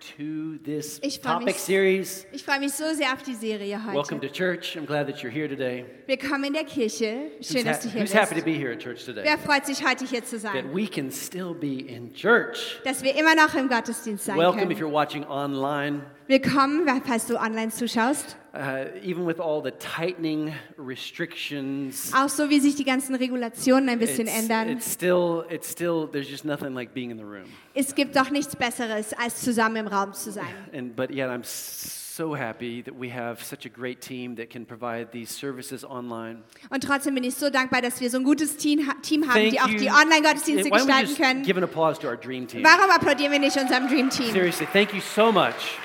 to this Ich topic mich- series. Ich freue mich so sehr auf die Serie Welcome to church. I'm glad that you're here today. Willkommen in der Kirche. Schön, Who's, dass du hier who's happy to be here at church today? Wer freut sich, heute hier zu That we can still be in church. Dass wir immer noch im Gottesdienst sein Welcome if you're watching online. Willkommen, falls du online zuschaust. Uh, even with all the tightening restrictions, Auch so, wie sich die ganzen Regulationen ein bisschen it's, ändern. it's still, it's still, there's just nothing like being in the room. Es gibt doch nichts Besseres, als zusammen im Raum zu sein. And but yet, I'm so happy that we have such a great team that can provide these services online. Und trotzdem bin ich so dankbar, dass wir so ein gutes Team, Team haben, Thank die auch you. die Online-Gottesdienste gestalten können. give an applause to our dream team? Warum applaudieren wir nicht unserem Dream Team? Seriously, thank you so much.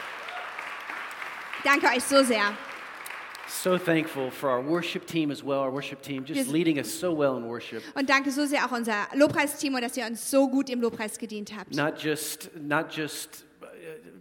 Danke euch so sehr. So thankful for our worship team as well. Our worship team just leading us so well in worship. Und danke so sehr auch unser Lobpreisteam und dass ihr uns so gut im Lobpreis gedient habt. Not just not just uh,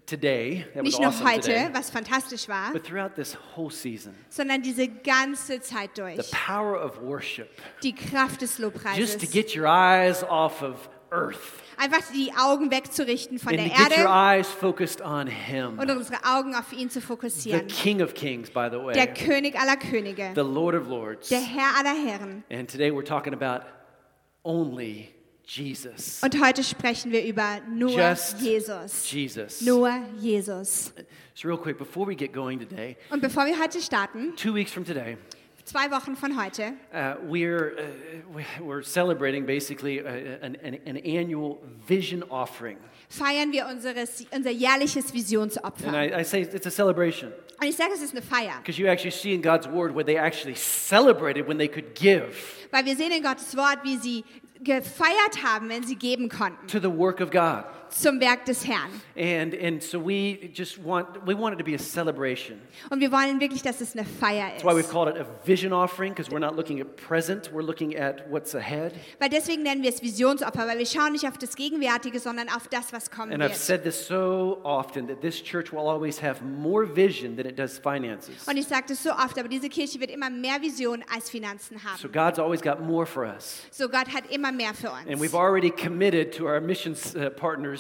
today. That was Nicht nur awesome heute, today. was fantastisch war, But throughout this whole season, sondern diese ganze Zeit the durch. power of worship, Die Kraft des just to Lobpreises. get your eyes off of earth Einfach die Augen wegzurichten von and der to get your Erde eyes focused on Him, und unsere Augen auf ihn zu the fokussieren. King of Kings, by the Der way, König aller Könige, the Lord of Lords. der Herr aller Herren. And today we're talking about only Jesus. Und heute sprechen wir über nur Just Jesus. Jesus. Nur Jesus. So real quick, before we get going today, Und bevor wir heute starten, two weeks from today, zwei Wochen von heute, uh, we're, uh, we- we're celebrating basically uh, an, an, an annual vision offering. feiern wir unseres, unser jährliches And Visionsopfer. I, I say it's a celebration Und ich sage, es ist eine Feier, because you actually see in God's word where they actually celebrated when they could give weil wir sehen in Gottes Wort, wie sie gefeiert haben, wenn sie geben konnten to the work of God. Zum Werk des Herrn. And, and so we just want, we want it to be a celebration. Und wir wollen wirklich, dass es eine Feier That's why we've ist. called it a vision offering because we're not looking at present, we're looking at what's ahead. Weil deswegen nennen wir es Visionsopfer, weil wir schauen nicht auf das Gegenwärtige, sondern auf das, was kommen And I've wird. said this so often that this church will always have more vision than it does finances. Und ich sage das so oft, aber diese Kirche wird immer mehr Vision als Finanzen So haben. God's always got more for us. So Gott hat immer mehr für And uns. we've already committed to our missions uh,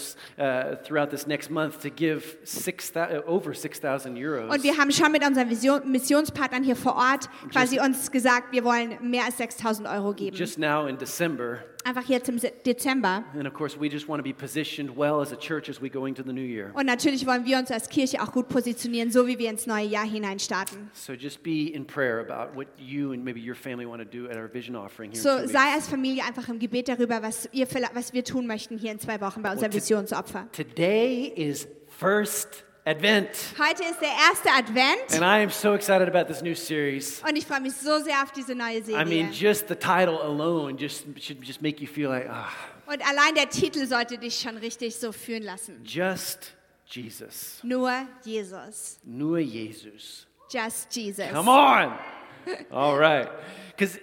partners uh, throughout this next month to give six thou- uh, over 6,000 euros. Und wir haben schon mit unseren Vision Missionspartnern hier vor Ort quasi uns gesagt, wir wollen mehr als 6000 Euro geben. just now in December. Einfach jetzt im Dezember. And of course, we just want to be positioned well as a church as we go into the new year. Und natürlich wollen wir uns als Kirche auch gut positionieren, so wie wir ins neue Jahr hinein starten. So just be in prayer about what you and maybe your family want to do at our vision offering here. So sei als Familie einfach im Gebet darüber, was, ihr, was wir tun möchten hier in zwei Wochen bei unserem to- Visionsopfer. Today is first Advent. Heute ist der erste Advent And I am so excited about this new series. und ich freue mich so sehr auf diese neue I Serie. mean, just the title alone just should just make you feel like, ah, Und allein der Titel sollte dich schon richtig so fühlen lassen. just Jesus. Nur Jesus. Nur Jesus. Just Jesus. Come on. All right. Because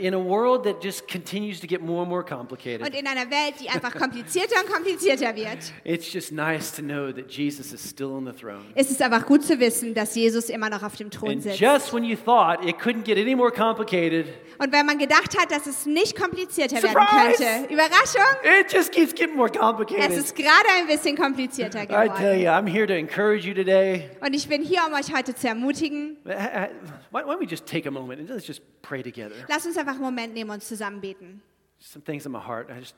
in a world that just continues to get more and more Und complicated, in einer Welt, die einfach komplizierter und komplizierter wird, it's just nice to know that Jesus is still on the throne. ist es einfach gut zu wissen, dass Jesus immer noch auf dem Thron And sitzt. just when you thought it couldn't get any more complicated, Und wenn man gedacht hat, dass es nicht komplizierter werden Surprise! könnte, Überraschung, it just keeps getting more es complicated. ist gerade ein bisschen komplizierter I tell geworden. you, I'm here to encourage you today. Und ich bin hier, um euch heute zu ermutigen. Uh, uh, why don't we just take a moment and let's just pray together? Lasst uns einfach einen Moment nehmen und zusammen beten. Some things in my heart. I just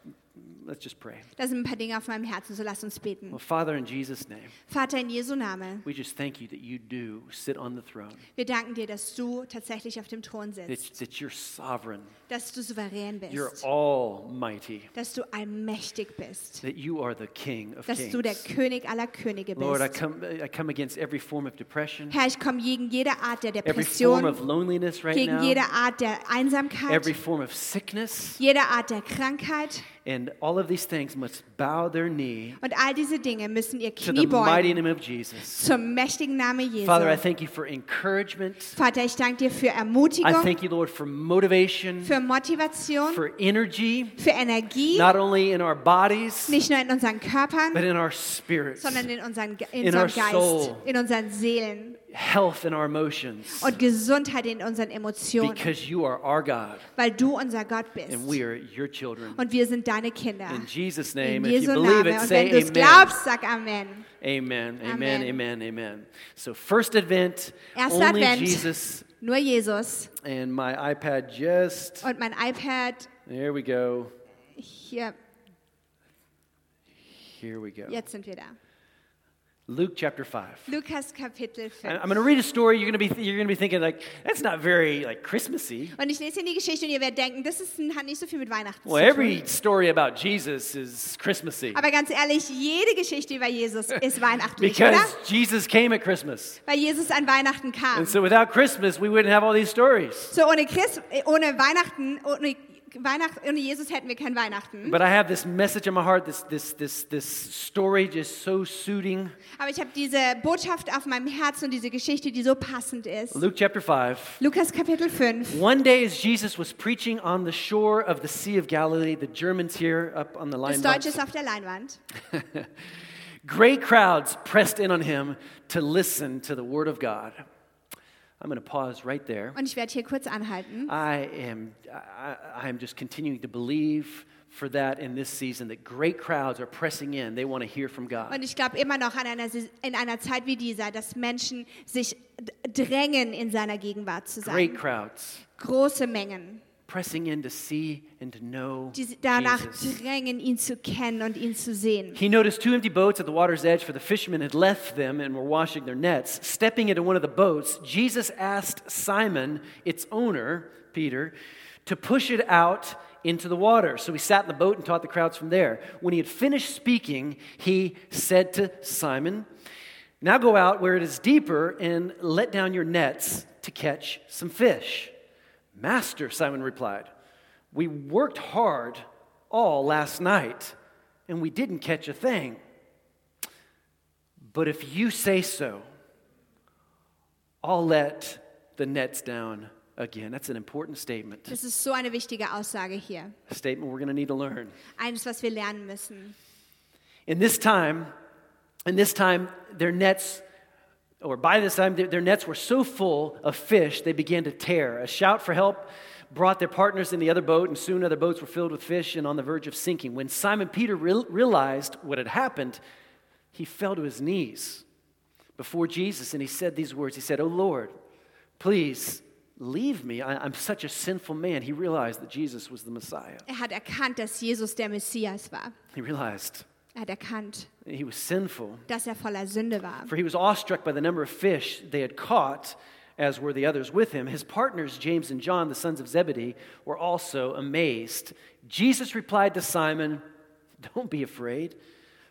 let's just pray. Da sind ein paar Dinge auf meinem Herzen, so lasst uns beten. Well, Father, in Jesus' name, Vater, in Jesu Name, we just thank you that you do sit on the throne. wir danken dir, dass du tatsächlich auf dem Thron That, sitzt, that you're sovereign. dass du souverän You're bist, almighty. dass du allmächtig bist, That you are the King of dass du der kings. König aller Könige Lord, I bist. come, I come against every form of depression, Herr, ich komme gegen jede Art der every form Depression, of loneliness right gegen now, jede Art der Einsamkeit, every form of sickness, jede Art der Krankheit. And all of these things must bow their knee Und all diese Dinge müssen ihr to Knie the mighty beugen name of Jesus. zum mächtigen Namen Father, I Jesu. thank you for encouragement. Vater, ich danke dir für I Ermutigung, thank you, Lord, for motivation, für Motivation, for energy, für Energie, not only in our bodies, nicht nur in unseren Körpern, but in our spirits. sondern in, unseren, Ge- in In unserem our Geist, soul. in unseren Seelen. Health in our emotions und Gesundheit in unseren Emotionen, because you are our God weil du unser Gott bist. and we are your children. Und wir sind deine Kinder. In Jesus' In name, if you believe Name. it, Und say wenn du amen. glaubst, sag Amen. Amen, amen, Amen. amen, amen. So, first Advent, Erster only Advent. Jesus, Nur Jesus. and my iPad just, Und mein iPad, there we go, hier, here we go. jetzt sind wir da. Luke chapter 5. Lukas Kapitel I- 5. I'm going to read a story. You're going to be you're going to be thinking like that's not very like Christmassy. Und ich lese in die Geschichte und ihr werdet denken, das ist, hat nicht so viel mit Weihnachten Well, every story about Jesus is Christmassy Aber ganz ehrlich, jede Geschichte über Jesus ist weihnachtlich, because oder? Jesus came at Christmas. Weil Jesus an Weihnachten kam. And so without Christmas, we wouldn't have all these stories. So ohne Christ, ohne Weihnachten, ohne Weihnacht, ohne Jesus hätten wir kein Weihnachten. But I have this message in my heart, this this this this story just so suiting. Aber ich habe diese Botschaft auf meinem Herzen und diese Geschichte, die so passend ist. Luke chapter 5. Lukas Kapitel 5. One day as Jesus was preaching on the shore of the Sea of Galilee, the Germans here up on the line. Das Deutsche ist auf der Leinwand. Great crowds pressed in on him to listen to the word of God. I'm going to pause right there. Und ich werde hier kurz anhalten. I am, I, I am just continuing to believe for that in this season that great crowds are pressing in. They want to hear from God. Und ich glaube immer noch an einer, in einer Zeit wie dieser, dass Menschen sich drängen, in seiner Gegenwart zu Great sein. crowds Große Mengen, pressing in to see and to know die danach Jesus. drängen, ihn zu kennen und ihn zu sehen. He noticed two empty boats at the water's edge, for the fishermen had left them and were washing their nets. Stepping into one of the boats, Jesus asked Simon, its owner, Peter, to push it out into the water. So he sat in the boat and taught the crowds from there. When he had finished speaking, he said to Simon, Now go out where it is deeper and let down your nets to catch some fish. Master, Simon replied, we worked hard all last night and we didn't catch a thing. But if you say so, I'll let the nets down again. That's an important statement. Das ist so eine wichtige Aussage hier. A statement we're going to need to learn. Eines, was wir lernen müssen. In this time, in this time, their nets, or by this time, their, nets were so full of fish they began to tear. A shout for help brought their partners in the other boat, and soon other boats were filled with fish and on the verge of sinking. When Simon Peter real- realized what had happened, he fell to his knees before Jesus and he said these words. He said, Oh Lord, please leave me. I, I'm such a sinful man. He realized that Jesus was the Messiah. Er hat erkannt, dass Jesus der Messias war. He realized Er hat erkannt, he was sinful. dass er voller Sünde war. For he was awestruck by the number of fish they had caught, as were the others with him. His partners, James and John, the sons of Zebedee, were also amazed. Jesus replied to Simon, Don't be afraid.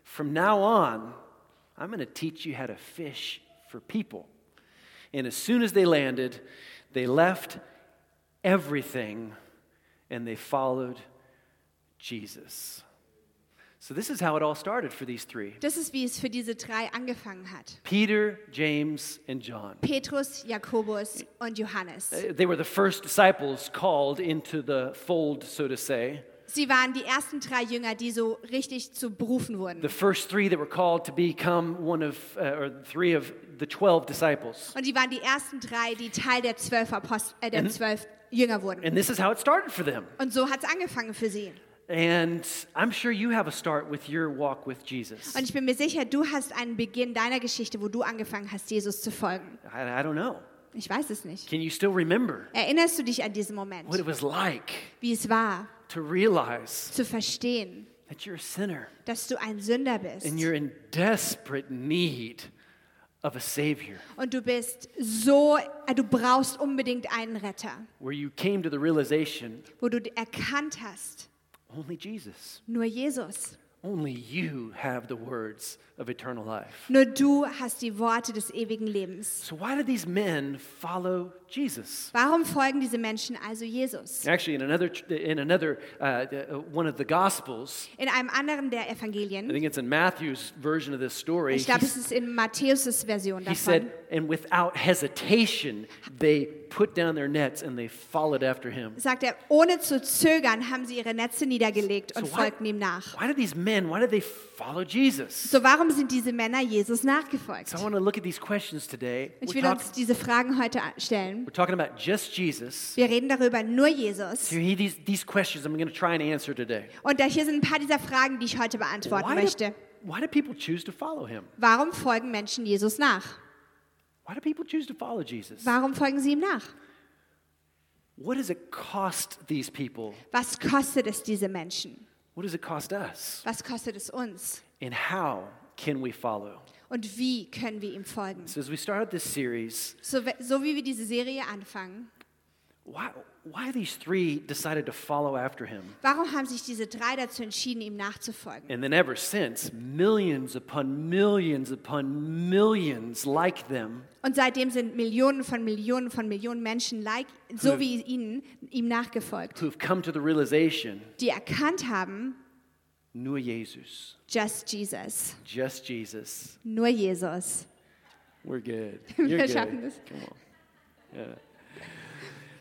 From now on, I'm going to teach you how to fish for people. And as soon as they landed, they left everything and they followed Jesus. So, this is how it all started for these three. Das ist, wie es für diese drei angefangen hat. Peter, James, and John. Petrus, Jakobus und Johannes. Uh, They were the first disciples called into the fold, so to say. Sie waren die ersten drei Jünger, die so richtig zu berufen The wurden. first three that were called to become one of, uh, or three of the 12 disciples. Und die waren die ersten drei, die Teil der zwölf, Apost äh, der zwölf Jünger wurden. And this is how it started for them. Und so hat es angefangen für sie. And I'm sure you have a start with your walk with Jesus. Und ich bin mir sicher, du hast einen Beginn deiner Geschichte, wo du angefangen hast, Jesus zu folgen. I, I don't know. Ich weiß es nicht. Can you still remember Erinnerst du dich an diesen Moment, what it was like wie es war, to realize zu verstehen, that you're a sinner dass du ein Sünder bist and you're in desperate need of a Savior? und du bist so, äh, du brauchst unbedingt einen Retter, Where you came to the realization wo du erkannt hast, only Jesus. nur Jesus. Only you have the words of eternal life. Nur du hast die Worte des ewigen Lebens. So, why did these men follow Jesus? Warum folgen diese Menschen also Jesus? Actually, in another, in another uh, uh, one of the Gospels, In einem anderen der I Evangelien, think it's in Matthew's version of this story, ich he, glaube, es ist in Matthäus' Version he davon, said, and without hesitation, they put down their nets and they followed after him. sagt er, ohne zu zögern haben sie ihre Netze niedergelegt und So folgten ihm nach. why did these men, why did they follow Jesus? So warum sind diese Männer Jesus nachgefolgt? So I want to look at these questions today. Ich will uns diese Fragen heute stellen. we're talking about just Jesus. Wir reden darüber, nur Jesus. So here, these, these questions I'm going to try and answer today. Und da hier sind ein paar dieser Fragen, die ich heute beantworten Why do, möchte. why do people choose to follow him? Warum folgen Menschen Jesus nach? Why do people choose to follow Jesus? Warum folgen sie ihm nach? What does it cost these people? Was kostet es diese Menschen? What does it cost us? Was kostet es uns? And how can we follow? Und wie können wir ihm folgen? So as we start this series, So, so wie wir diese Serie anfangen, why, why these three decided to follow after him? warum haben sich diese drei dazu entschieden, ihm nachzufolgen? And then ever since, millions upon millions upon millions like them Und seitdem sind Millionen von Millionen von Millionen Menschen, like, so wie ihnen, ihm nachgefolgt, who've come to the realization, die erkannt haben, nur Jesus, just Jesus, just Jesus. nur Jesus. We're good. Wir You're good. schaffen das. Come on. Yeah.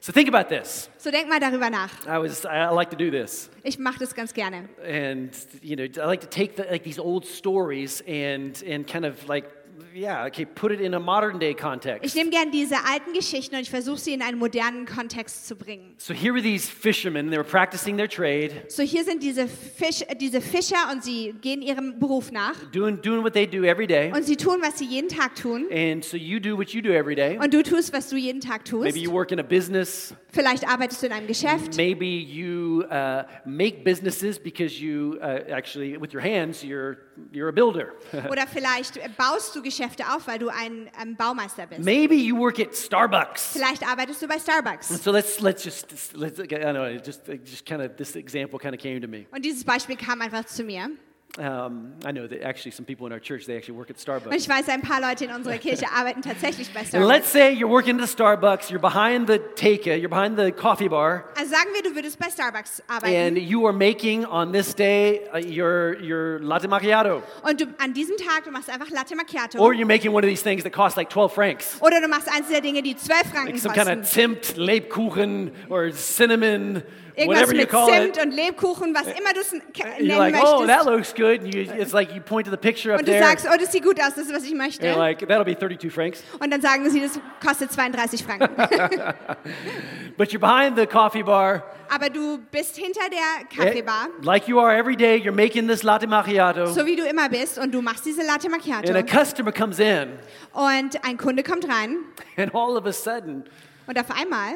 So think about this. So denk mal darüber nach. I was I like to do this. Ich mache das ganz gerne. and you know i like to take the, like these old stories and and kind of like yeah okay put it in a modern day Ich context nehme gern diese alten Geschichten und ich versuche sie in einen modernen Kontext zu bringen. so here were these fishermen they were practicing their trade So hier sind diese, Fisch, äh, diese Fischer und sie gehen ihrem Beruf nach doing doing what they do every day und sie tun, was sie jeden Tag tun. and so you do what you do every day Und du tust, was du jeden Tag tust. maybe you work in a business Vielleicht arbeitest du in einem Geschäft. maybe you uh, make businesses because you uh, actually with your hands you're you're a builder Oder vielleicht baust du Geschäfte auf, weil du ein ähm, Baumeister bist. maybe you work at starbucks Vielleicht arbeitest du bei Starbucks. so let's let's just let's I don't know just just kind of this example kind of came to me Und dieses Beispiel kam einfach zu mir. Um, I know that actually some people in our church they actually work at Und Starbucks. ich weiß, ein paar Leute in unserer Kirche arbeiten tatsächlich bei And Starbucks. let's say you're working at Starbucks, you're behind the take, you're behind the coffee bar, Also sagen wir, du würdest bei Starbucks arbeiten. and you are making on this day uh, your your latte macchiato, Und du, an diesem Tag, du machst einfach Latte Macchiato. or you're making one of these things that cost like 12 francs, Oder du machst eins der Dinge, die 12 Franken like some kind of Zimt, Lebkuchen, or cinnamon, Irgendwas whatever you mit call Zimt it. und Lebkuchen, was immer du es n- k- You're nennen like, oh, that möchtest. looks good. And you, it's like you point to the picture up Und du there. sagst, oh, das sieht gut aus, das ist, was ich möchte. And you're like, that'll be 32 francs. Und dann sagen sie, das kostet 32 Franken. But you're behind the coffee bar. Aber du bist hinter der eh, Kaffeebar, Like you are every day, you're making this latte macchiato. so wie du immer bist, und du machst diese Latte And a Macchiato. customer comes in, Und ein Kunde kommt rein and all of a sudden, und auf einmal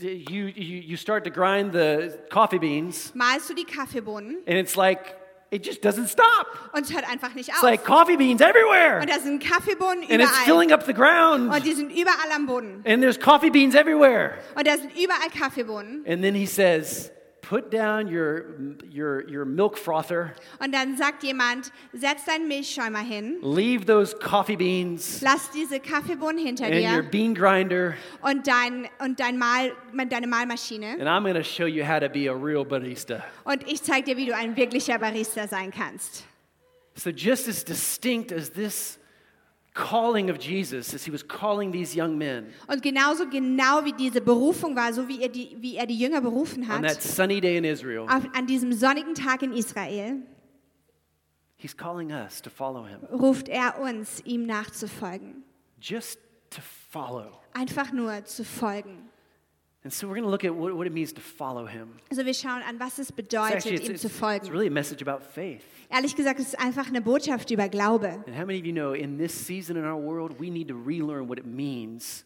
you, you, you start to grind the coffee beans, malst du die Kaffeebohnen and it's like, it just doesn't stop. und hört einfach nicht It's like coffee beans everywhere, Und da sind Kaffeebohnen and it's filling up the ground, Und die sind überall am Boden. and there's coffee beans everywhere. Und da sind überall Kaffeebohnen. And then he says, Put down your, your, your milk frother, Und dann sagt jemand, setz deinen Milchschäumer hin, leave those coffee beans lass diese Kaffeebohnen hinter and your bean grinder, und, dein, und dein Mal, deine Mahlmaschine. and I'm going to show you how to be a real barista. Und ich zeige dir, wie du ein wirklicher Barista sein kannst. So, just as distinct as this calling of Jesus, as he was calling these young men Und genauso genau wie diese Berufung war, so wie er die, wie er die Jünger berufen on that hat, sunny day in Israel, auf, an diesem sonnigen Tag in Israel, he's calling us to follow him. ruft er uns, ihm nachzufolgen. Just to follow. Einfach nur zu folgen. And so, we're going to look at what, what it means to follow him. Also wir schauen an, was es It's bedeutet, actually it's, ihm it's, zu it's folgen. really a message about faith. Ehrlich gesagt, es ist einfach eine Botschaft über Glaube. And how many of you know in this season in our world, we need to relearn what it means?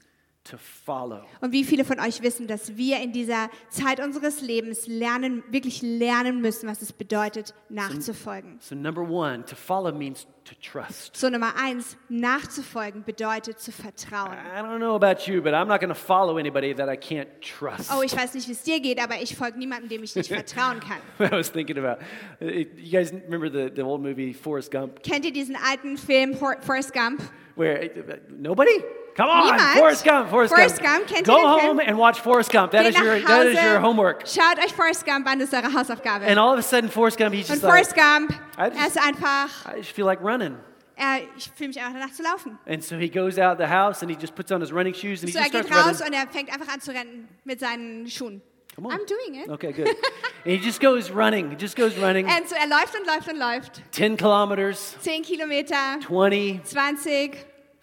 Und wie viele von euch wissen, dass wir in dieser Zeit unseres Lebens lernen, wirklich lernen müssen, was es bedeutet, nachzufolgen. So, number one, to follow means to trust. So Nummer eins, nachzufolgen bedeutet zu vertrauen. I don't know about you, but I'm not going to follow anybody that I can't trust. Oh, ich weiß nicht, wie es dir geht, aber ich folge niemandem, dem ich nicht vertrauen kann. I was thinking about. You guys remember the, the old movie Forrest Gump, Kennt ihr diesen alten Film For- Forrest Gump? where uh, nobody? Come on, Niemand? Forrest Gump, Forrest, Forrest Gump. Gump, kennt Go home and watch Forrest Gump. That is your that is your homework. Schaut euch Forrest Gump an, das ist eure Hausaufgabe. And all of a sudden, Forrest Gump, he's Und just like, Gump, I just- er ist einfach, I just feel like running. Er, ich fühle mich einfach danach zu laufen. And so he goes out the house and he just puts on his running shoes and he So, er geht raus running. und er fängt einfach an zu rennen mit seinen Schuhen. Come on. I'm doing it. Okay, good. and he just goes running. He just goes running. Und so, er läuft und läuft und läuft. 10 kilometers, 10 Kilometer, 20, 20,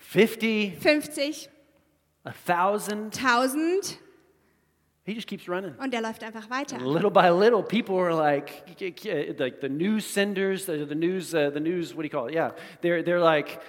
50, 50, a thousand. 1000 He just keeps running. und er läuft einfach weiter. Little by little, people are like, like the news senders, the, the news, uh, the news. What do you call it? Yeah, they're they're like,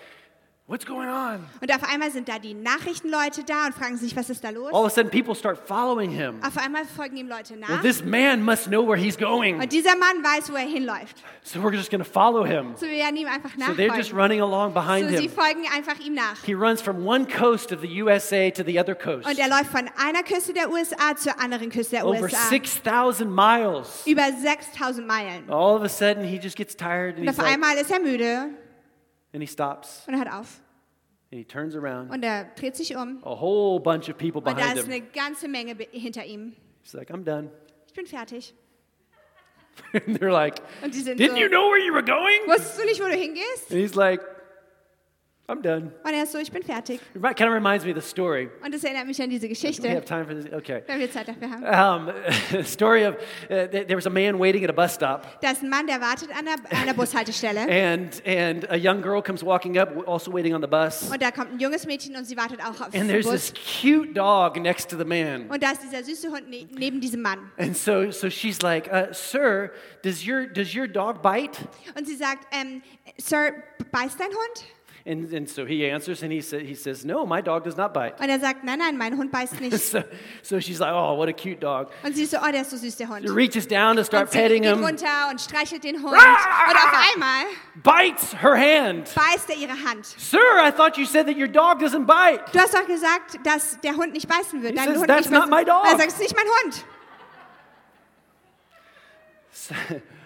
what's going on? Und auf einmal sind da die Nachrichtenleute da und fragen sich, was ist da los? All of a sudden, people start following him. Auf einmal folgen ihm Leute Well, nach. this man must know where he's going, Und dieser Mann weiß, wo er hinläuft. so we're just going to follow him. So wir werden ihm einfach So they're just nachfolgen. running along behind So sie him. folgen einfach ihm nach. He runs from one coast of the USA to the other coast, Und er läuft von einer Küste der USA zur anderen Küste der over USA. 6,000 miles. Über 6000 Meilen. All of a sudden, he just gets tired and Und he's auf like, einmal ist er müde and he stops und er hört auf. and he turns around. Und er dreht sich um. A whole bunch of people Und da behind ist him. eine ganze Menge hinter ihm. He's like, I'm done. Ich bin fertig. and they're like, Didn't so, you know where you were going? wusstest du nicht, wo du hingehst? And he's like, I'm done. Und er ist so, ich bin fertig. It kind of reminds me of the story. Und das erinnert mich an diese Do we have time for this? Okay. wenn wir Zeit dafür haben. Um, story of uh, there was a man waiting at a bus stop, Da ist ein Mann, der wartet an an der Bushaltestelle. and and a young girl comes walking up, also waiting on the bus. Und da kommt ein junges Mädchen und sie wartet auch auf den And there's this cute dog next to the man. Und da ist dieser süße Hund ne neben diesem Mann. And so so she's like, uh, "Sir, does your does your dog bite?" Und sie sagt, ähm, Sir, beißt dein Hund? And and so he answers, and he sa- he says, "No, my dog does not bite." Und er sagt, nein, nein, mein Hund beißt nicht. So so she's like, "Oh, what a cute dog." Und sie ist so, oh, der ist so süß, der Hund. She reaches down to start Und sie petting geht him, runter und streichelt den Hund. Und auf einmal bites her hand. beißt er ihre Hand. Sir, I thought you said that your dog doesn't bite. Du hast doch gesagt, dass der Hund nicht beißen wird. He Dein says, Hund "That's nicht not beißen. my dog. Er sagt, es ist nicht mein Hund.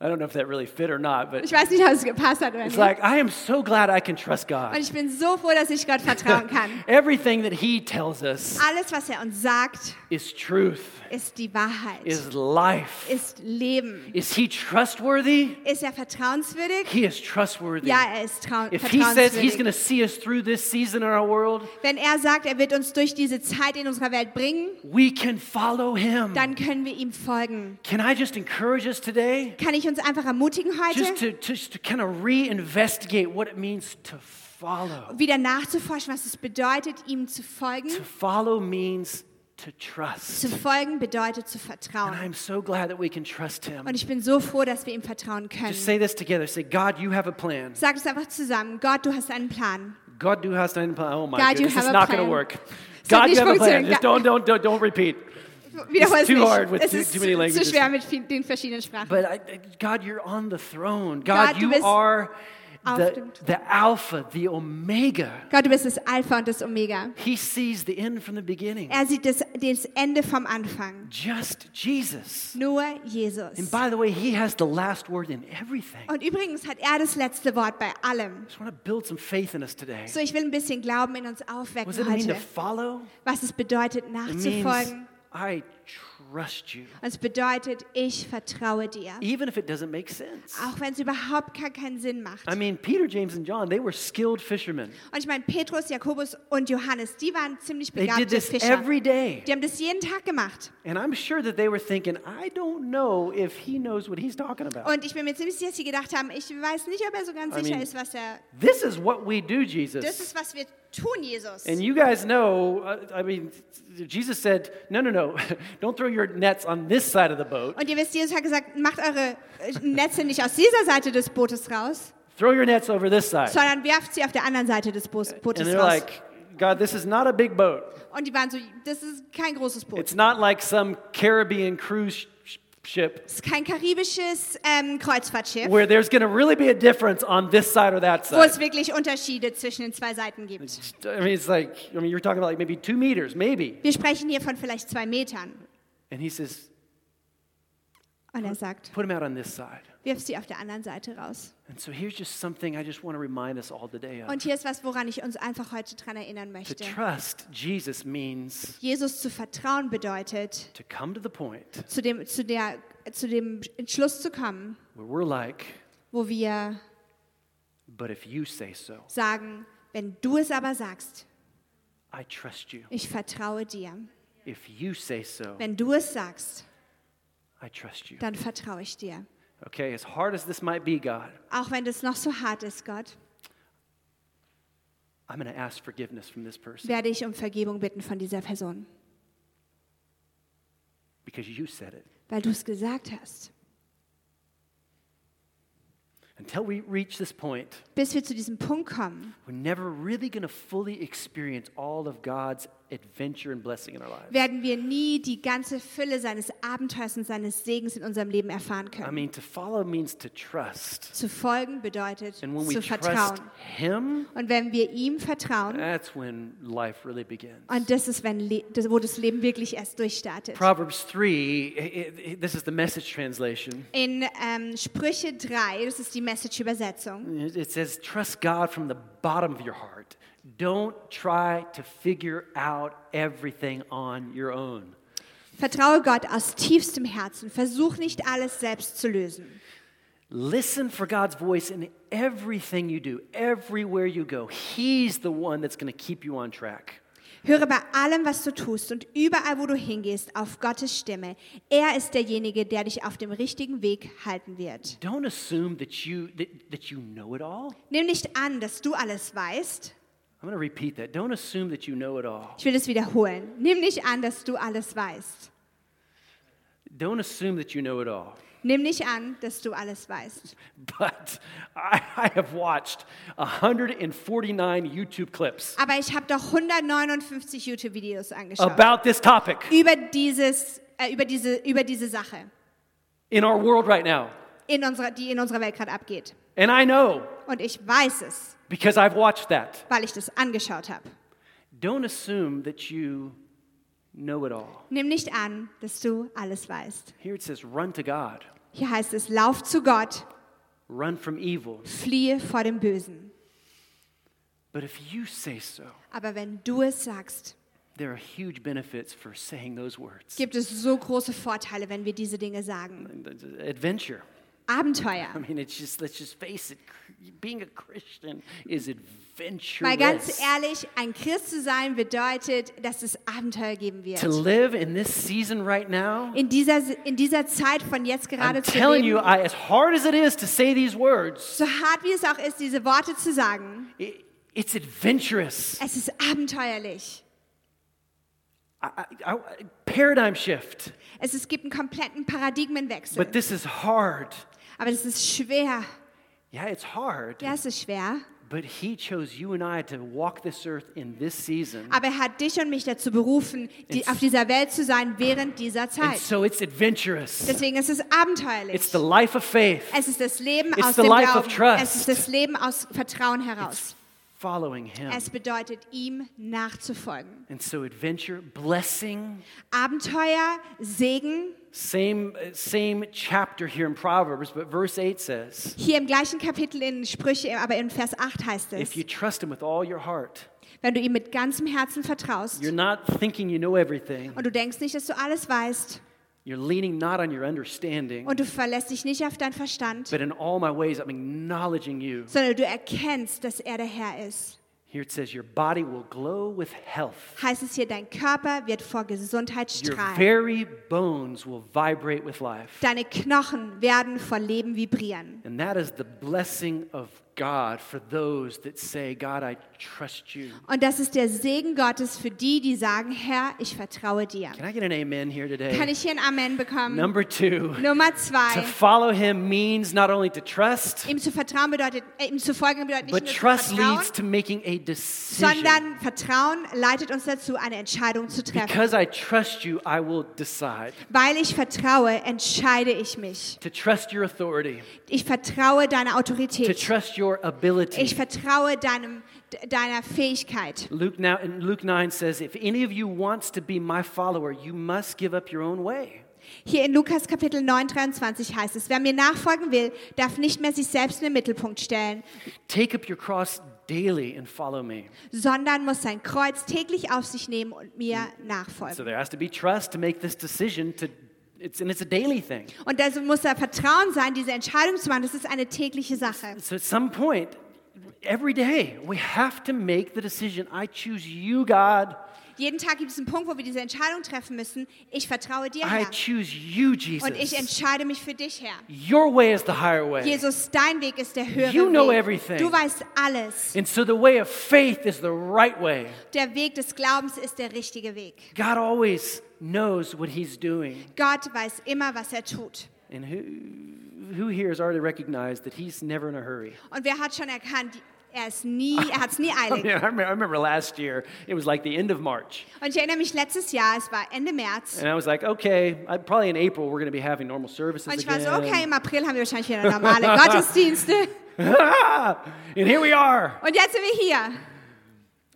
I don't know if that really fit or not, but Ich weiß nicht, ob es gepasst hat oder it's nicht. like I am so glad I can trust God. Und ich bin so froh, dass ich Gott vertrauen kann. Everything that He tells us Alles, was er uns sagt, is truth, ist die Wahrheit, is life. ist Leben. Is He trustworthy? Ist er vertrauenswürdig? He is trustworthy. Ja, er ist trau- If He says He's going vertrauenswürdig. to see us through this season in our world, Wenn er sagt, er wird uns durch diese Zeit in unserer Welt bringen, we can follow Him. dann können wir ihm folgen. Can I just encourage us today? Kann ich uns einfach ermutigen Just heute, to, just to kind of reinvestigate what it means to follow. wieder nachzuforschen, was es bedeutet, ihm zu folgen? To follow means to trust. Zu folgen bedeutet zu And vertrauen. I'm so glad that we can trust Him. Und ich bin so froh, dass wir ihm vertrauen Just können. say this together. Say, God, you have a plan. Sag es einfach zusammen. Gott, du hast einen Plan. God, du hast einen Plan. Oh my God, it's have a not going to work. God, you have a plan. Just don't, don't, don't, don't repeat. Wiederhol es nicht. es ist zu schwer mit den verschiedenen Sprachen. But I, God, you're on the throne. God, God, you are the, the Alpha, the Omega. Gott, du bist das Alpha und das Omega. He sees the end from the beginning. Er sieht das, das Ende vom Anfang. Just Jesus. Nur And Jesus. by the way, He has the last word in everything. Und übrigens hat er das letzte Wort bei allem. I just want to build some faith in us today. So, ich will ein bisschen Glauben in uns aufwecken it mean to follow? Was es bedeutet, nachzufolgen. I trust you, es bedeutet, ich vertraue dir. even if it doesn't make sense. Auch wenn es überhaupt gar keinen Sinn macht. I mean, Peter, James, and John, they were skilled fishermen. Und ich meine, Petrus, Jakobus und Johannes, die waren ziemlich They did begabte this Fischer. every day. Die haben das jeden Tag gemacht. And I'm sure that they were thinking, I don't know if he knows what he's talking about. Und ich bin mir ziemlich sicher, dass sie gedacht haben, ich weiß nicht, ob er so ganz I sicher mean, ist, was er. This is what we do, Das Jesus. ist, was wir tun, Jesus. And you guys know, uh, I mean, Jesus said, no, no, no, don't throw your nets on this side of the boat. Und ihr wisst, Jesus hat gesagt, macht eure äh, Netze nicht aus dieser Seite des Bootes raus, Throw your nets over this side. sondern werft sie auf der anderen Seite des Bo And Bootes they're raus. like, God, this is not a big boat. Und die waren so, das ist kein großes Boot. It's not like some Caribbean cruise ship Es ist kein karibisches ähm, Kreuzfahrtschiff, where there's going to really be a difference on this side or that wo side. es wirklich Unterschiede zwischen den zwei Seiten gibt. I mean, it's like, I mean, you're talking about like maybe two meters, maybe. Wir sprechen hier von vielleicht zwei Metern. And he says, Und er sagt, put him out on this side. wirf sie auf der anderen Seite raus. And so here's just something I just want to remind us all today of. Und hier ist was, woran ich uns einfach heute dran erinnern To möchte. trust Jesus means Jesus zu vertrauen bedeutet, to come to the point zu dem, zu, der, zu dem Entschluss zu kommen, where we're like, wo wir But if you say so, sagen, wenn du es aber sagst, I trust you. ich vertraue dir. If you say so, Wenn du es sagst, I trust you. dann vertraue ich dir. Okay, as hard as this might be, God, Auch wenn es noch so hart ist, Gott, I'm going to ask forgiveness from this person werde ich um Vergebung bitten von dieser Person, because you said it. weil du es gesagt hast. Until we reach this point, Bis wir zu diesem Punkt kommen, we're never really going to fully experience all of God's adventure and blessing in our lives. werden wir nie die ganze Fülle seines Abenteuers und seines Segens in unserem Leben erfahren I können. mean, to follow means to trust. Zu folgen bedeutet And when we zu trust vertrauen. Him, Und wenn wir ihm vertrauen, that's when life really begins. und das ist, wenn Le das- wo das Leben wirklich erst durchstartet. Proverbs 3, i- i- this is the message translation. In ähm, Sprüche 3, das ist die Message-Übersetzung, It says, Trust God from the bottom of your heart. Don't try to figure out everything on your own. vertraue Gott aus tiefstem Herzen. Versuch nicht alles selbst zu lösen. Listen for God's voice in everything you do, everywhere you go. He's the one that's going to keep you on track. Höre bei allem, was du tust und überall, wo du hingehst, auf Gottes Stimme. Er ist derjenige, der dich auf dem richtigen Weg halten wird. Don't assume that you, that, that you know it all. Nimm nicht an, dass du alles weißt. I'm going to repeat that. Don't assume that you know it all. Ich will es wiederholen. Nimm nicht an, dass du alles weißt. Don't assume that you know it all. Nimm nicht an, dass du alles weißt. But I, I have watched 149 YouTube clips Aber ich habe doch 159 YouTube-Videos angeschaut about this topic über, dieses, äh, über, diese, über diese Sache, in our world right now. in unserer, die in unserer Welt gerade abgeht. And I know Und ich weiß es, because I've watched that. weil ich das angeschaut habe. Don't assume that you know it all. Nimm nicht an, dass du alles weißt. Here it says, run to God, Hier heißt es, lauf zu Gott, run from evil. fliehe vor dem Bösen. But if you say so, Aber wenn du es sagst, there are huge benefits for saying those words. gibt es so große Vorteile, wenn wir diese Dinge sagen. Adventure. Abenteuer. I mean, it's just, let's just face it. Being a Christian is adventurous. Weil ganz ehrlich, ein Christ zu sein bedeutet, dass es Abenteuer geben wird. To live in this season right now, In dieser, in dieser Zeit von jetzt gerade I'm zu telling you, leben, I, as hard as it is to say these words, so hart wie es auch ist, diese Worte zu sagen, it, it's adventurous. es ist abenteuerlich. I, I, paradigm shift. Es, es gibt einen kompletten Paradigmenwechsel. But this is hard. Aber das ist schwer. Yeah, it's hard. Ja, es ist schwer. But He chose you and I to walk this earth in this season. Aber er hat dich und mich dazu berufen, die, It's- auf dieser Welt zu sein während dieser And Zeit. so it's adventurous. Deswegen ist es abenteuerlich. It's the life of faith, Es ist das Leben It's aus the dem life of Glauben. trust. Es ist das Leben aus Vertrauen heraus. Following Him. Es bedeutet, ihm nachzufolgen. And so adventure, blessing, Abenteuer, Segen. same, uh, same chapter here in Proverbs, but verse 8 says, Hier im gleichen Kapitel in Sprüche, aber in Vers 8 heißt es, If you trust Him with all your heart, wenn du ihm mit ganzem Herzen vertraust you're not thinking you know everything, und du denkst nicht, dass du alles weißt you're leaning not on your understanding, und du verlässt dich nicht auf deinen Verstand, but in all my ways I'm acknowledging you. sondern du erkennst, dass er der Herr ist. Here it says, Your body will glow with health. Heißt es hier, dein Körper wird vor Gesundheit Your strahlen. very bones will vibrate with life. Deine Knochen werden vor Leben vibrieren. And that is the blessing of God for those that say, God, I. Und das ist der Segen Gottes für die, die sagen, Herr, ich vertraue dir. Can I get an amen here Kann ich hier ein Amen bekommen? Number two, Nummer to zwei. follow him means not only to trust, Ihm zu vertrauen bedeutet, äh, ihm zu folgen bedeutet nicht but nur zu trust vertrauen, leads to making a decision. sondern Vertrauen leitet uns dazu, eine Entscheidung zu treffen. Because I trust you, I will decide. Weil ich vertraue, entscheide ich mich. To trust your authority, Ich vertraue deiner to Autorität. trust your Ich ability. vertraue deinem, de- deiner Fähigkeit. Luke, now, in Luke 9 says, If any of you wants to be my follower, you must give up your own way. Hier in Lukas Kapitel 9, 23 heißt es, wer mir nachfolgen will, darf nicht mehr sich selbst in den Mittelpunkt stellen, Take up your cross daily and follow me. sondern muss sein Kreuz täglich auf sich nehmen und mir So nachfolgen. there has to be trust to make this decision to it's and it's a daily thing. Und also muss da Vertrauen sein, diese Entscheidung zu machen. Das ist eine tägliche Sache. So at some point, every day we have to make the decision I choose you, God. Jeden Tag gibt es einen Punkt, wo wir diese Entscheidung treffen müssen. Ich vertraue dir, I Herr. choose you, Jesus. Und ich entscheide mich für dich, Herr. Your way is the higher way. Jesus, dein Weg ist der höhere You know Weg. everything. Du weißt alles. And so the way of faith is the right way. Der Weg des Glaubens ist der richtige Weg. God always knows what he's doing. Gott weiß immer, was er tut. And who, who here has already recognized that he's never in a hurry? Und wer hat schon erkannt, er nie, er hat es nie I, eilig. I, remember, I remember last year, it was like the end of March. Und ich erinnere mich letztes Jahr, es war Ende März. And I was like, okay, I, probably in April we're going to be having normal services Und ich war again. so, okay, im April haben wir wahrscheinlich wieder normale Gottesdienste. and here we are. Und jetzt sind wir hier.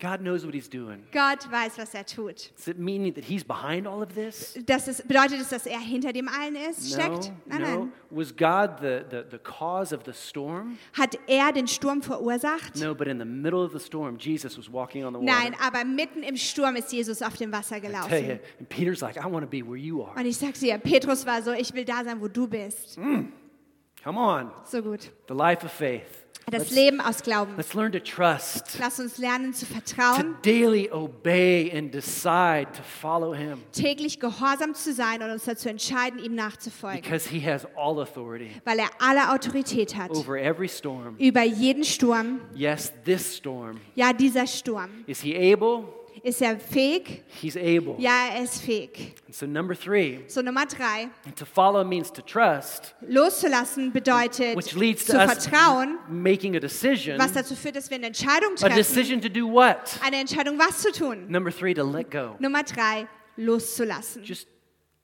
God knows what he's doing. Gott weiß, was er tut. Does it mean that he's behind all of this? Das ist, bedeutet es, dass er hinter dem allen ist, No, steckt? Nein, no. nein. Was God the, the, the cause of the storm? Hat er den Sturm verursacht? No, but in the middle of the storm, Jesus was walking on the water. Nein, aber mitten im Sturm ist Jesus auf dem Wasser I tell you, gelaufen. and Peter's like, I want to be where you are. Und ich sag's dir, Petrus war so, ich will da sein, wo du bist. Come on, So gut. the life of faith. Das Let's, Leben aus Glauben. let's learn to trust, Lass uns lernen zu to vertrauen, daily obey and decide to follow him täglich gehorsam zu sein und uns dazu entscheiden, ihm nachzufolgen. because he has all authority Weil er alle Autorität hat. over every storm. Über jeden Sturm. Yes, this storm. Ja, dieser Sturm. Is he able? Ist er fähig? He's able. Ja, er ist fähig. And so, number three, So Nummer drei. to follow means to trust, Loszulassen bedeutet which leads to zu us vertrauen, making a decision. was dazu führt, dass wir eine Entscheidung A treffen. decision to do what? Eine Entscheidung, was zu tun. Number three, to let go. Nummer drei, loszulassen. Just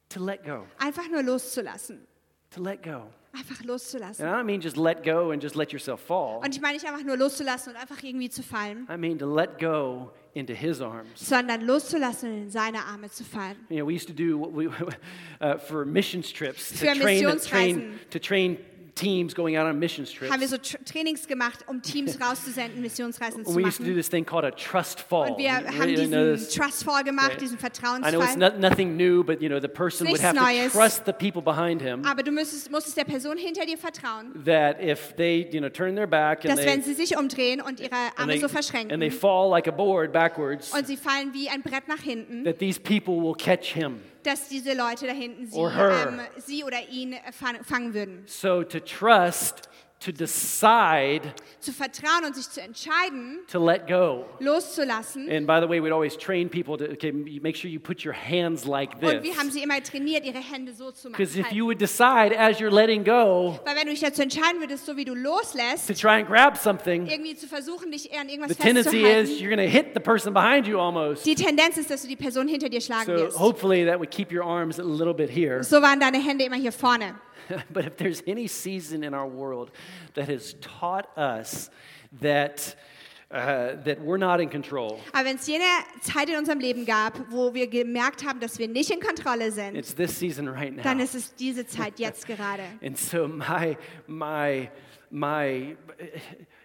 to let go. Einfach nur loszulassen. To let go. Einfach loszulassen. And I don't mean just let go and just let yourself fall. Und ich meine nicht einfach nur loszulassen und einfach irgendwie zu fallen, I mean to let go into his arms. sondern loszulassen und in seine Arme zu fallen. You know, we used to do what we, uh, for missions trips to Für train, train, to train teams going out on missions trips. Haben wir so Tra- Trainings gemacht, um Teams rauszusenden, Missionsreisen zu we used to do machen. this thing called a trust fall. Und wir haben really diesen? Trust Fall gemacht, Right. diesen I know it's Vertrauensfall. not, nothing new, but you know the person would have to Neues. trust the people behind him Aber du müsstest, musstest der Person hinter dir vertrauen, that if they you know turn their back and dass wenn they, sie sich umdrehen und ihre and Arme they, so and they verschränken fall like a board backwards, und sie fallen wie ein Brett nach hinten, that these people will catch him. Dass diese Leute da hinten sie, Or her. ähm, sie oder ihn äh, fang- fangen würden. So to trust, to decide Zu vertrauen und sich zu entscheiden, to let go. loszulassen. And by the way, we'd always train people to okay, make sure you put your hands like Und wir haben this. sie immer trainiert, ihre Hände so zu machen. Because if you would decide as you're letting go Weil wenn du dich dazu entscheiden würdest, so wie du to loslässt, try and grab something, irgendwie zu versuchen, dich an the irgendwas tendency is you're going to hit the person behind you almost. die Tendenz ist, dass du die Person hinter dir schlagen So wirst. hopefully that would keep your arms a little bit here. So waren deine Hände immer hier vorne. but if there's any season in our world that has taught us that uh, that we're not in control, Aber wenn es jene Zeit in unserem Leben gab, wo wir gemerkt haben, dass wir nicht in Kontrolle sind, it's this season right dann now. ist es diese Zeit jetzt gerade. And so my my my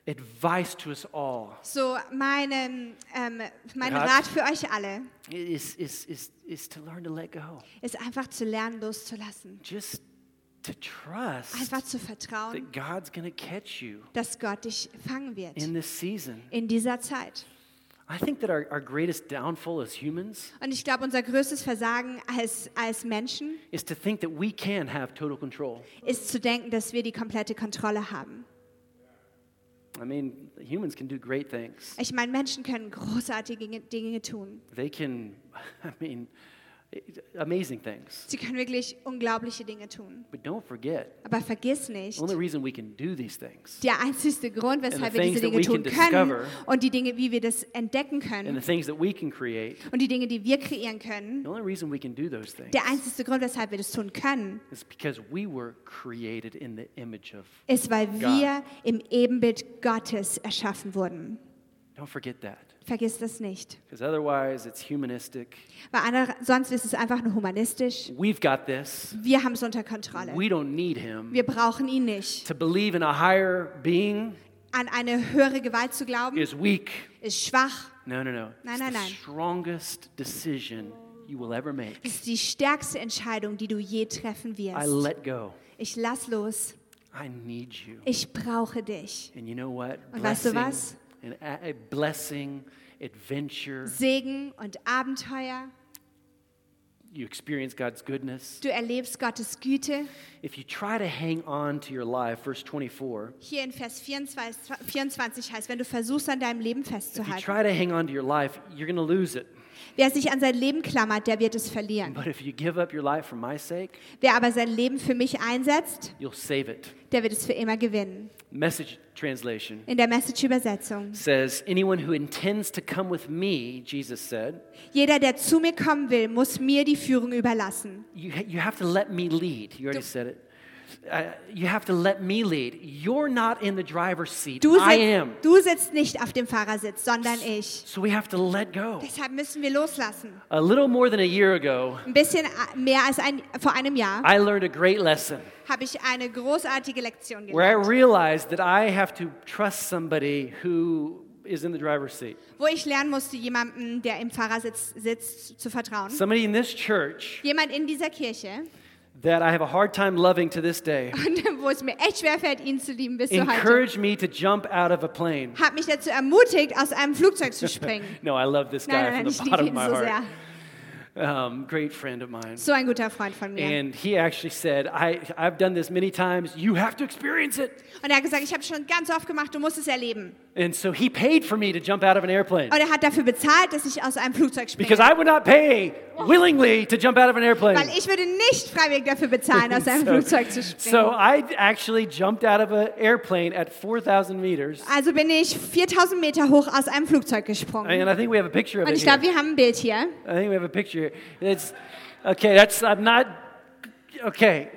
advice to us all So meine, ähm, mein Rat. Rat für euch alle is is is is to learn to let go. ist einfach zu lernen, loszulassen. Just to trust Einfach zu vertrauen, that God's going to catch you dass Gott dich fangen wird in this season. in dieser Zeit. I think that our, our greatest downfall as humans Und ich glaube, unser größtes Versagen als, als Menschen is to think that we can have total control. ist zu denken, dass wir die komplette Kontrolle haben. I mean, humans can do great things. Ich meine, Menschen können großartige Dinge- Dinge tun. They can, I mean, amazing things. Sie können wirklich unglaubliche Dinge tun. But don't forget, Aber vergiss nicht, the only reason we can do these things der einzige Grund, weshalb And the wir things diese that Dinge we tun can können discover und die Dinge, wie wir das entdecken and the können things that we can create, und die Dinge, die wir kreieren können, the only reason we can do those things der einzige Grund, weshalb wir das tun können, is because we were created in the image of. ist, weil wir im Ebenbild Gottes erschaffen wurden. Don't forget that. Vergiss das nicht. Because otherwise, it's humanistic. Weil andere, sonst ist es einfach nur humanistisch. We've got this. Wir haben es unter Kontrolle. We don't need him. Wir brauchen ihn nicht. To believe in a higher being An eine höhere Gewalt zu glauben, is weak. ist schwach. No, no, no. Nein, nein, nein. strongest decision you will ever make. Das ist die stärkste Entscheidung, die du je treffen I wirst. let go. Ich lass los. I need you. Ich brauche dich. And you know what? Und weißt du was? And a, blessing, adventure. Segen und Abenteuer. You experience God's goodness. Du erlebst Gottes Güte. If you try to hang on to your life, verse 24, Hier in Vers 24, 24 heißt, wenn du versuchst, an deinem Leben if you festzuhalten. try to hang on to your life, you're going to lose it. Wer sich an sein Leben klammert, der wird es verlieren. But if you give up your life for my sake, Wer aber sein Leben für mich einsetzt, you'll save it. der wird es für immer gewinnen. Message translation In der Message-Übersetzung. says, Anyone who intends to come with me, Jesus said, Jeder, der zu mir kommen will, muss mir die Führung überlassen. you, you have to let me lead. You already said it. Uh, you have to let me lead. You're not in the driver's seat. Du, I sitz, am. du sitzt nicht auf dem Fahrersitz, sondern ich. So we have to let go. Deshalb müssen wir loslassen. A little more than a year ago, Ein bisschen a- mehr als ein, vor einem Jahr I learned a great lesson habe ich eine großartige Lektion where I gelernt, realized that I have to trust somebody who is in the driver's seat. wo ich lernen musste, jemandem, der im Fahrersitz sitzt, zu vertrauen. Somebody in this church Jemand in dieser Kirche, that I have a hard time loving to this day und wo es mir echt schwerfällt, ihn zu lieben bis zu heute, encouraged me to jump out of a plane. hat mich dazu ermutigt, aus einem Flugzeug zu springen. No, I love this guy Nein, nein, from ich the liebe bottom of ihn my so heart. sehr. Um, great friend of mine. So ein guter Freund von mir. And he actually said, I, I've done this many times. You have to experience it. Und er hat gesagt, ich habe schon ganz oft gemacht, du musst es erleben. And so he paid for me to jump out of an airplane Und er hat dafür bezahlt, dass ich aus einem Flugzeug springe. because I would not pay willingly to jump out of an airplane. Weil ich würde nicht freiwillig dafür bezahlen, aus einem So- Flugzeug zu So springen. I actually jumped out of an airplane at 4,000 meters. Also bin ich 4000 Meter hoch aus einem Flugzeug gesprungen. And I think we have a picture of Und ich glaube, wir haben ein Bild hier. I think we have a picture. It's, okay, that's, I'm not, okay.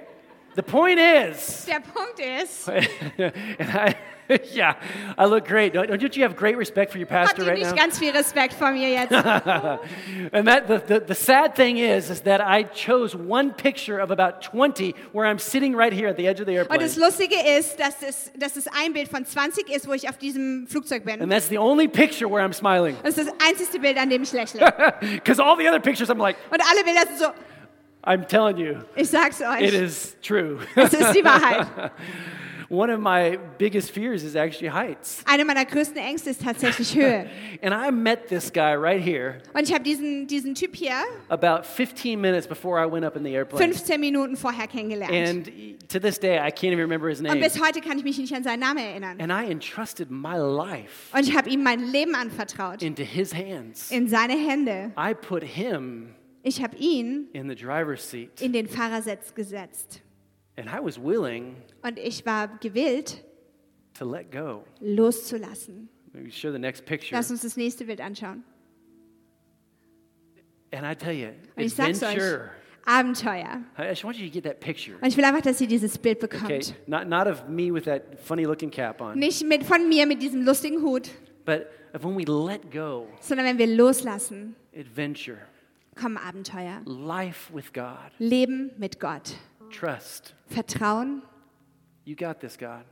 The point is, Der Punkt ist, and I, yeah, I look great. Don't, you have great respect for your habt pastor ihr right nicht now? ganz viel Respekt vor mir jetzt? And that the, the, the sad thing is, is that I chose one picture of about 20 where I'm sitting right here at the edge of the airplane. Und das Lustige ist, dass es, dass es ein Bild von 20 ist, wo ich auf diesem Flugzeug bin. And that's the only picture where I'm smiling. Das ist das einzige Bild, an dem ich lächle. Because all the other pictures, I'm like, Und alle Bilder sind so, I'm telling you, sag's it is true. es ist die Wahrheit. One of my biggest fears is actually heights. Eine meiner größten Ängste ist tatsächlich Höhe. And I met this guy right here Und ich habe diesen, diesen Typ hier about 15 minutes before I went up in the airplane. 15 Minuten vorher kennengelernt. And to this day, I can't even remember his Und name. bis heute kann ich mich nicht an seinen Namen erinnern. And I entrusted my life Und ich habe ihm mein Leben anvertraut. into his hands. In seine Hände. I put him Ich habe ihn in the driver's seat. in den Fahrersitz gesetzt. And I was willing Und ich war gewillt, to let go. loszulassen. Maybe show the next picture. Lass uns das nächste Bild anschauen. And I tell you, Und ich sag's euch, adventure. Abenteuer. I just want you to get that picture. Und ich will einfach, dass ihr dieses Bild Okay, bekommt. not, not of me with that funny looking cap on, Nicht mit, von mir mit diesem lustigen Hut, but of when we let go, sondern wenn wir loslassen, adventure, kommen Abenteuer. life with God, Leben mit Gott. trust. Vertrauen. You got this, God.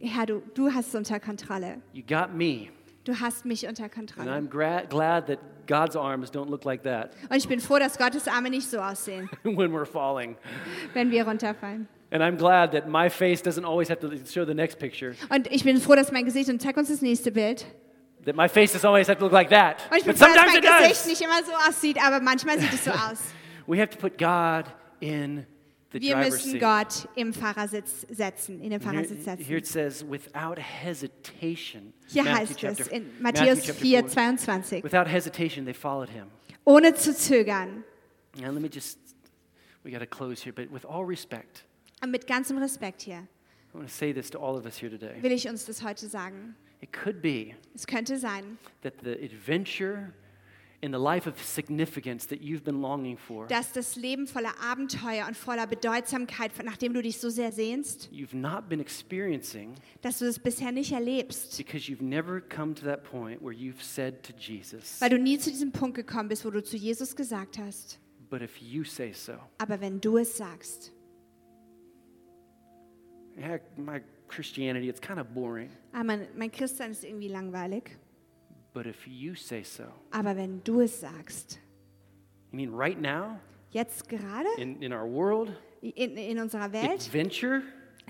Herr, du, du hast es unter Kontrolle. You got me. Du hast mich unter And Kontrolle. I'm gra- glad that God's arms don't look like that Und ich bin froh, dass Gottes Arme nicht so aussehen, when we're falling. wenn wir runterfallen. And I'm glad that my face doesn't always have to show the next picture, Und ich bin froh, dass mein Gesicht, und zeig uns das nächste Bild. That my face doesn't always have to look like that. Und ich bin But froh, dass sometimes mein it Gesicht does. nicht immer so aussieht, aber manchmal sieht es so aus. We have to put God in the Wir driver's müssen seat. Gott im Fahrersitz setzen, in den Here, Fahrersitz here it setzen. says, without hesitation. Hier Matthew heißt chapter- es in Matthew Matthäus chapter 4, 4. 22, Without hesitation, they followed him. ohne zu zögern Now, let me just, we got to close here, but with all respect, und mit ganzem Respekt hier I want to say this to all of us here today. will ich uns das heute sagen. It could be Es könnte sein, that the adventure in the life of significance that you've been longing for, dass das Leben voller Abenteuer und voller Bedeutsamkeit, nachdem du dich so sehr sehnst, you've not been experiencing dass du es bisher nicht erlebst, because you've never come to that point where you've said to Jesus, weil du nie zu diesem Punkt gekommen bist, wo du zu Jesus gesagt hast, but if you say so, aber wenn du es sagst, yeah, my Christianity, it's kind of boring, ah, mein, mein Christsein ist irgendwie langweilig, but if you say so, aber wenn du es sagst, you mean right now? Jetzt gerade? In, in our world, in, in unserer Welt, adventure,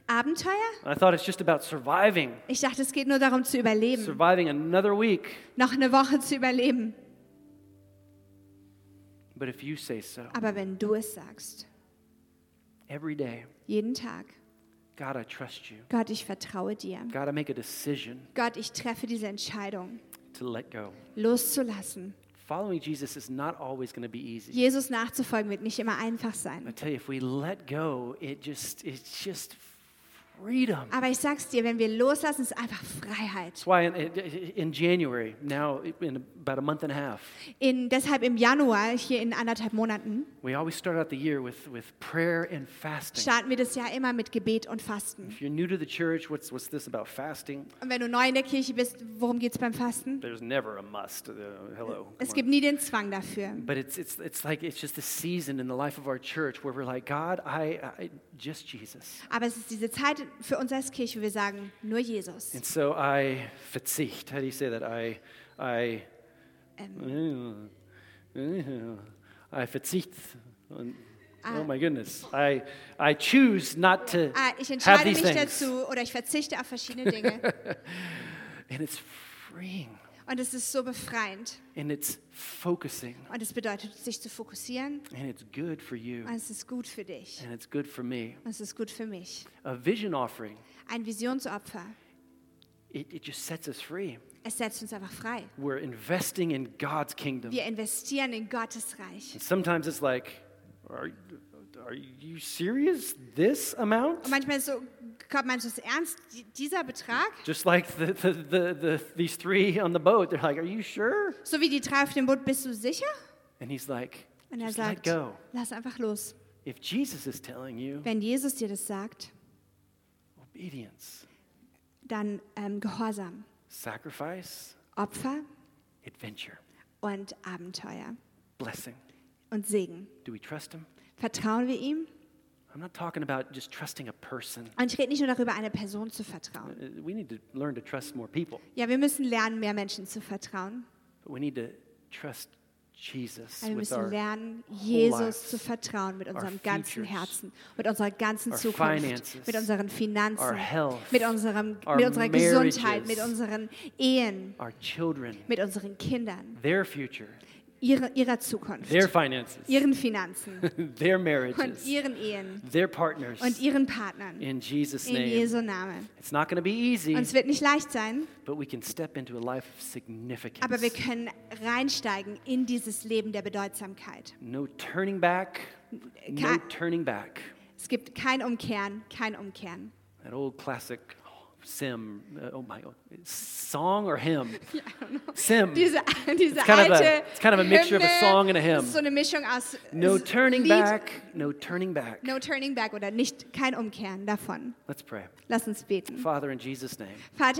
Abenteuer? I thought it's just about surviving, Ich dachte, es geht nur darum zu überleben, surviving another week. noch eine Woche zu überleben. But if you say so, Aber wenn du es sagst, every day, jeden Tag, God, I trust you. Gott, ich vertraue dir. God, I make a decision Gott, ich treffe diese Entscheidung, to let go. loszulassen. Following Jesus is not always going to be easy. Jesus nachzufolgen wird nicht immer einfach I sein. tell you, if we let go, it just it's just freedom. Aber ich sag's dir, wenn wir loslassen, ist einfach Freiheit. That's why in, in January, now in about a month and a half, In, deshalb im Januar, hier in anderthalb Monaten, we always start out the year with, with prayer and fasting. starten wir das Jahr immer mit Gebet und Fasten. If you're new to the church, what's what's this about fasting? Und wenn du neu in der Kirche bist, worum geht's beim Fasten? There's never a must. Uh, hello. Es gibt nie den Zwang dafür. But it's it's it's like it's just a season in the life of our church where we're like, God, I, I just Jesus. Aber es ist diese Zeit für uns als Kirche, wo wir sagen, nur Jesus. And so I verzicht. How do you say that? I I Ähm, I verzicht. Ah. Oh my goodness. I I choose not to ah, ich have entscheide these mich things. dazu oder ich verzichte auf verschiedene Dinge. And it's freeing. Und es ist so befreiend. And it's focusing. Und es bedeutet, sich zu fokussieren. And it's good for you. Und es ist gut für dich. And it's good for me. Und es ist gut für mich. A vision offering, Ein Visionsopfer. it, it just sets us free. Es setzt uns einfach frei. We're investing in God's kingdom. Wir investieren in Gottes Reich. And sometimes it's like, are, you serious? This amount? Und manchmal so, Gott, meinst du es ernst? Dieser Betrag? Just like the, the, the, the, these three on the boat, they're like, Are you sure? So wie die drei auf dem Boot, bist du sicher? And he's like, Und er Just let go. lass einfach los. If Jesus is telling you, Wenn Jesus dir das sagt, obedience, dann ähm, Gehorsam, sacrifice, Opfer adventure, und Abenteuer blessing. Und Segen. Do we trust him? Vertrauen wir ihm? I'm not talking about just trusting a person. Und ich rede nicht nur darüber, einer Person zu vertrauen. Uh, We need to learn to trust more people, Ja, wir müssen lernen, mehr Menschen zu vertrauen. but we need to trust Jesus Aber wir with müssen lernen, Jesus zu vertrauen mit unserem ganzen Herzen, mit unserer ganzen Zukunft, mit unseren Finanzen, mit, unserem, mit unserer Gesundheit, mit unseren Ehen, mit unseren Kindern, their future, ihre, ihrer Zukunft, their finances, ihren Finanzen their und marriages, ihren Ehen their partners. und ihren Partnern. In Jesus' In name. Jesu Namen. It's not going to be easy, Und es wird nicht leicht sein, but we can step into a life of significance. aber wir können reinsteigen in dieses Leben der Bedeutsamkeit. No turning back. No turning back. Es gibt kein Umkehren, kein Umkehren. That old classic sim. uh, oh my God. Song or hymn? Sim. Diese, diese It's kind of a- it's kind of a mixture of a song and a hymn. So eine Mischung aus No turning Lied, back. No turning back. No turning back oder nicht kein Umkehren davon. Let's pray. Lass uns beten. Father, in Jesus' name. Vater